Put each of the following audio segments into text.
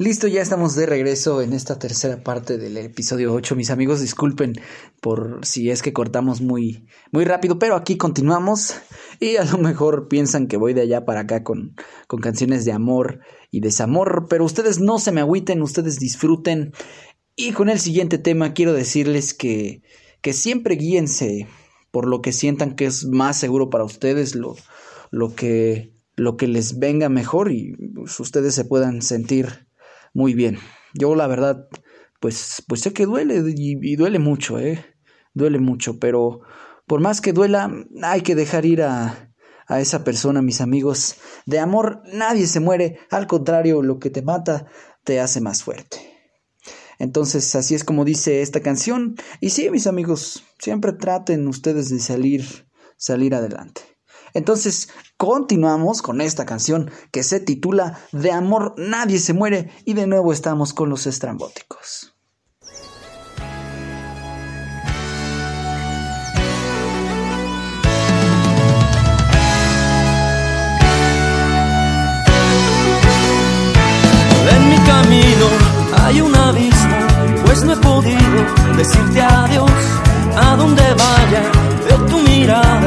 Listo, ya estamos de regreso en esta tercera parte del episodio 8. Mis amigos, disculpen por si es que cortamos muy, muy rápido, pero aquí continuamos y a lo mejor piensan que voy de allá para acá con, con canciones de amor y desamor, pero ustedes no se me agüiten, ustedes disfruten. Y con el siguiente tema quiero decirles que, que siempre guíense por lo que sientan que es más seguro para ustedes, lo, lo, que, lo que les venga mejor y pues, ustedes se puedan sentir muy bien. Yo la verdad, pues, pues sé que duele y, duele mucho, ¿eh? Duele mucho, pero por más que duela, hay que dejar ir a, a esa persona, mis amigos. De amor nadie se muere, al contrario, lo que te mata te hace más fuerte. Entonces, así es como dice esta canción. Y sí, mis amigos, siempre traten ustedes de salir, salir adelante. Entonces, continuamos con esta canción que se titula De amor nadie se muere y de nuevo estamos con los estrambóticos. En mi camino hay un abismo, pues no he podido decirte adiós. A donde vaya, veo tu mirada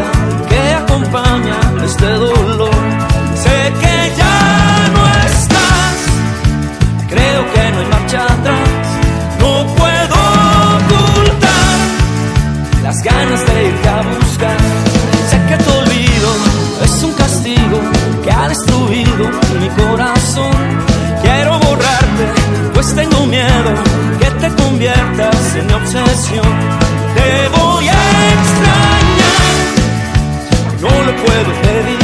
en mi obsesión. Te voy a extrañar no lo puedo evitar.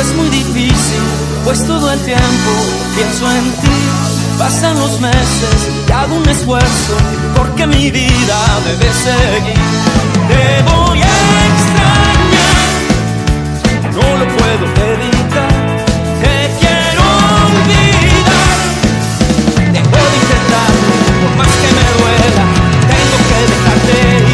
Es muy difícil, pues todo el tiempo pienso en ti. Pasan los meses y hago un esfuerzo porque mi vida debe seguir. Te voy a extrañar, no lo puedo evitar. Te quiero olvidar, dejo de intentar, por más que me duela, tengo que dejarte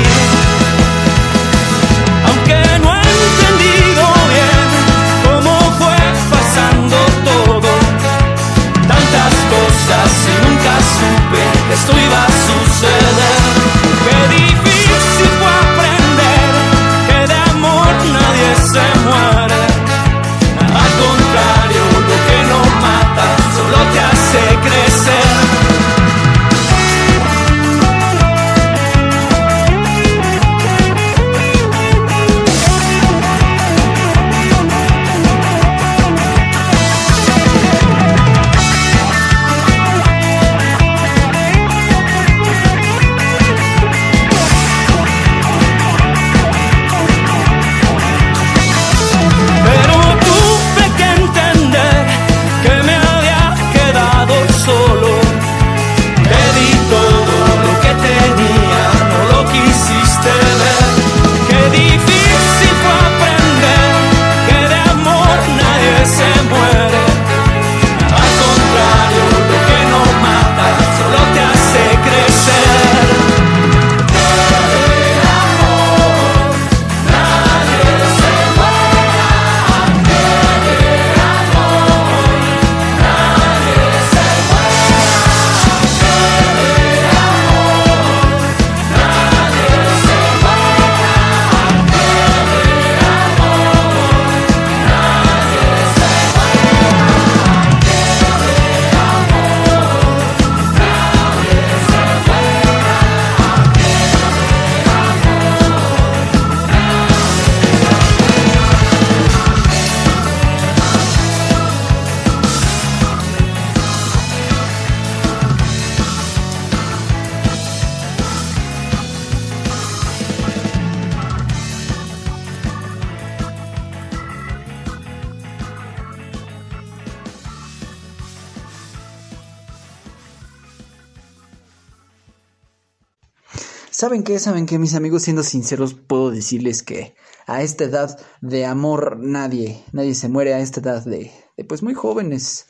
¿Saben qué? ¿Saben qué? Mis amigos, siendo sinceros, puedo decirles que a esta edad de amor nadie, nadie se muere a esta edad de, pues muy jóvenes,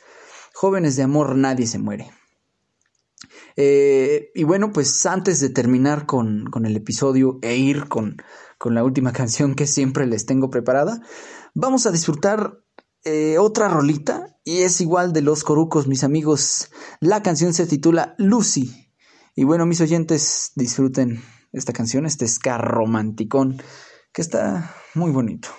jóvenes de amor nadie se muere. Eh, y bueno, pues antes de terminar con, con el episodio e ir con, con, la última canción que siempre les tengo preparada, vamos a disfrutar eh, otra rolita y es igual de los corucos, mis amigos. La canción se titula Lucy. Y bueno, mis oyentes, disfruten esta canción, este ska romanticón que está muy bonito.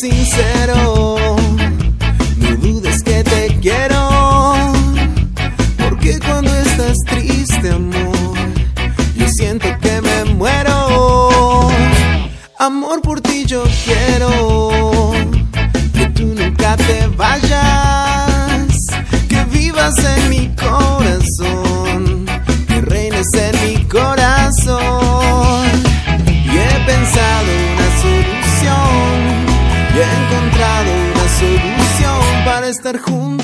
Sincero, no dudes que te quiero, porque cuando estás triste, amor, yo siento que me muero. Amor por ti yo quiero, estar junto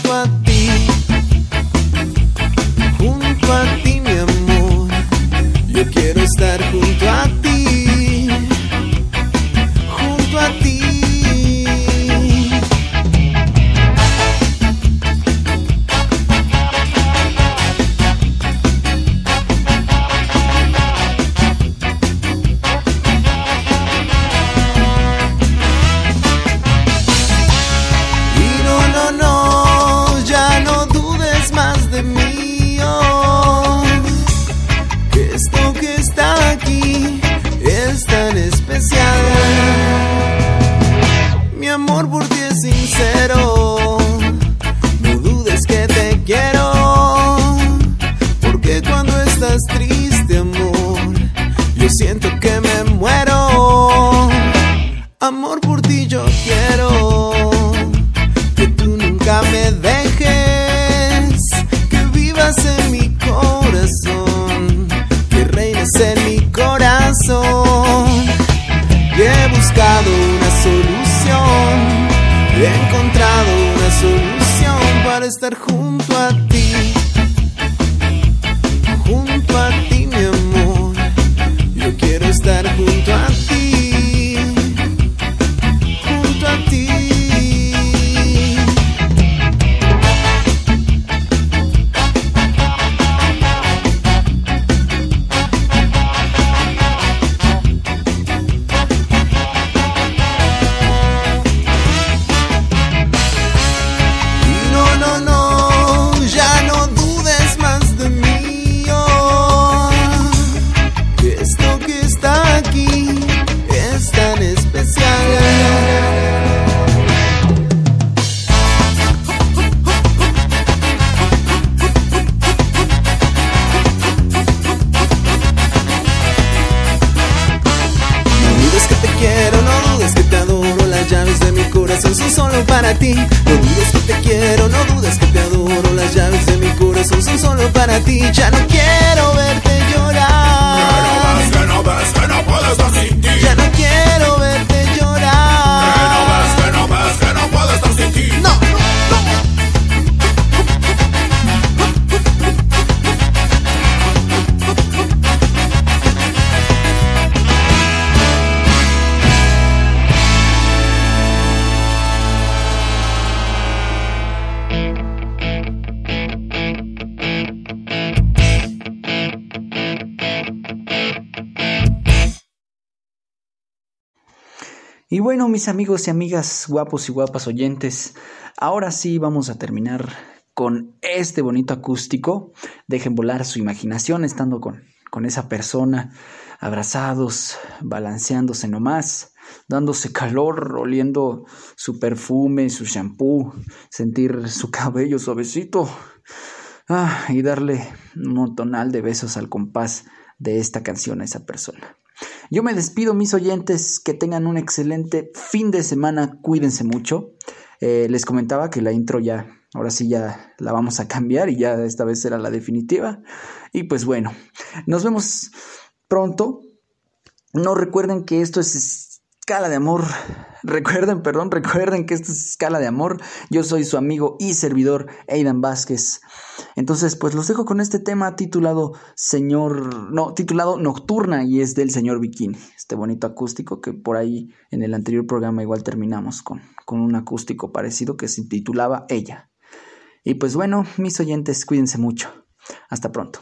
amor por ti es sincero. No dudes que te quiero. Porque cuando estás triste, amor, yo siento que me muero. Amor por ti yo quiero que tú nunca me dejes, que vivas en mi corazón, que reines en mi corazón. He encontrado una solución para estar junto No dudes que te quiero, no dudes que te adoro. Las llaves de mi corazón son solo para ti. Ya no quiero verte llorar. Que no ves que no puedo estar sin ti. Ya Y bueno, mis amigos y amigas guapos y guapas oyentes, ahora sí vamos a terminar con este bonito acústico. Dejen volar su imaginación estando con, con esa persona, abrazados, balanceándose nomás, dándose calor, oliendo su perfume, su shampoo, sentir su cabello suavecito. Ah, y darle un montonal de besos al compás de esta canción a esa persona. Yo me despido, mis oyentes, que tengan un excelente fin de semana, cuídense mucho. Eh, les comentaba que la intro ya, ahora sí ya la vamos a cambiar y ya esta vez será la definitiva. Y pues bueno, nos vemos pronto. No recuerden que esto es escala de amor. Recuerden, perdón, recuerden que esto es escala de amor. Yo soy su amigo y servidor Aidan Vázquez. Entonces, pues los dejo con este tema titulado Señor, no, titulado Nocturna y es del señor Bikini. Este bonito acústico que por ahí en el anterior programa igual terminamos con, con un acústico parecido que se titulaba Ella. Y pues bueno, mis oyentes, cuídense mucho. Hasta pronto.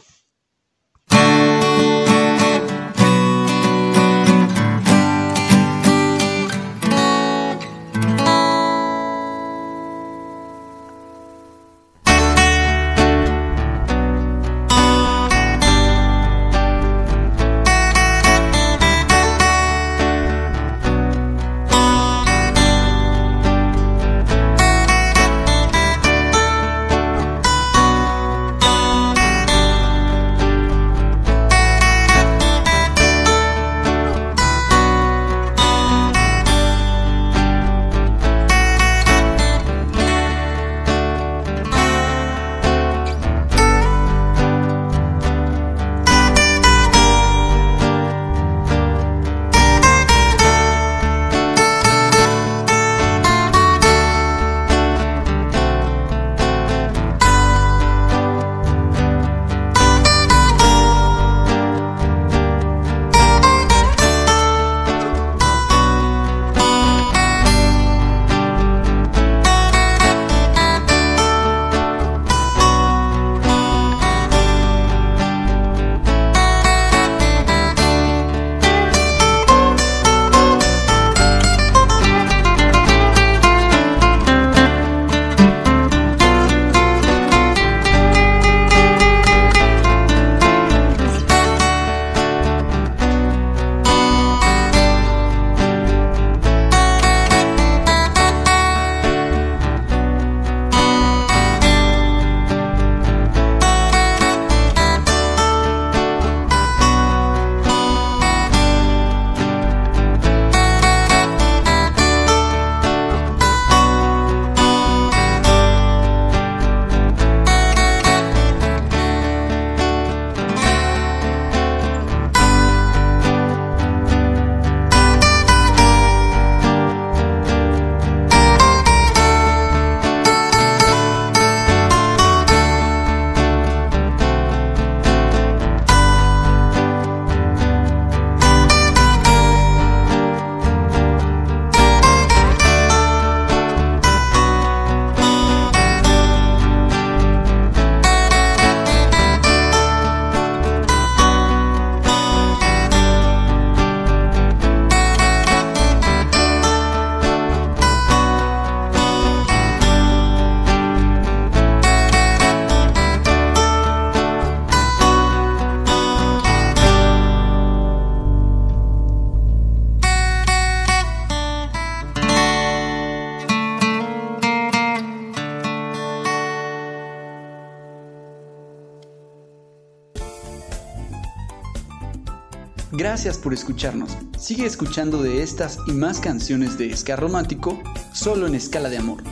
Gracias por escucharnos. Sigue escuchando de estas y más canciones de Ska Romántico solo en Escala de Amor.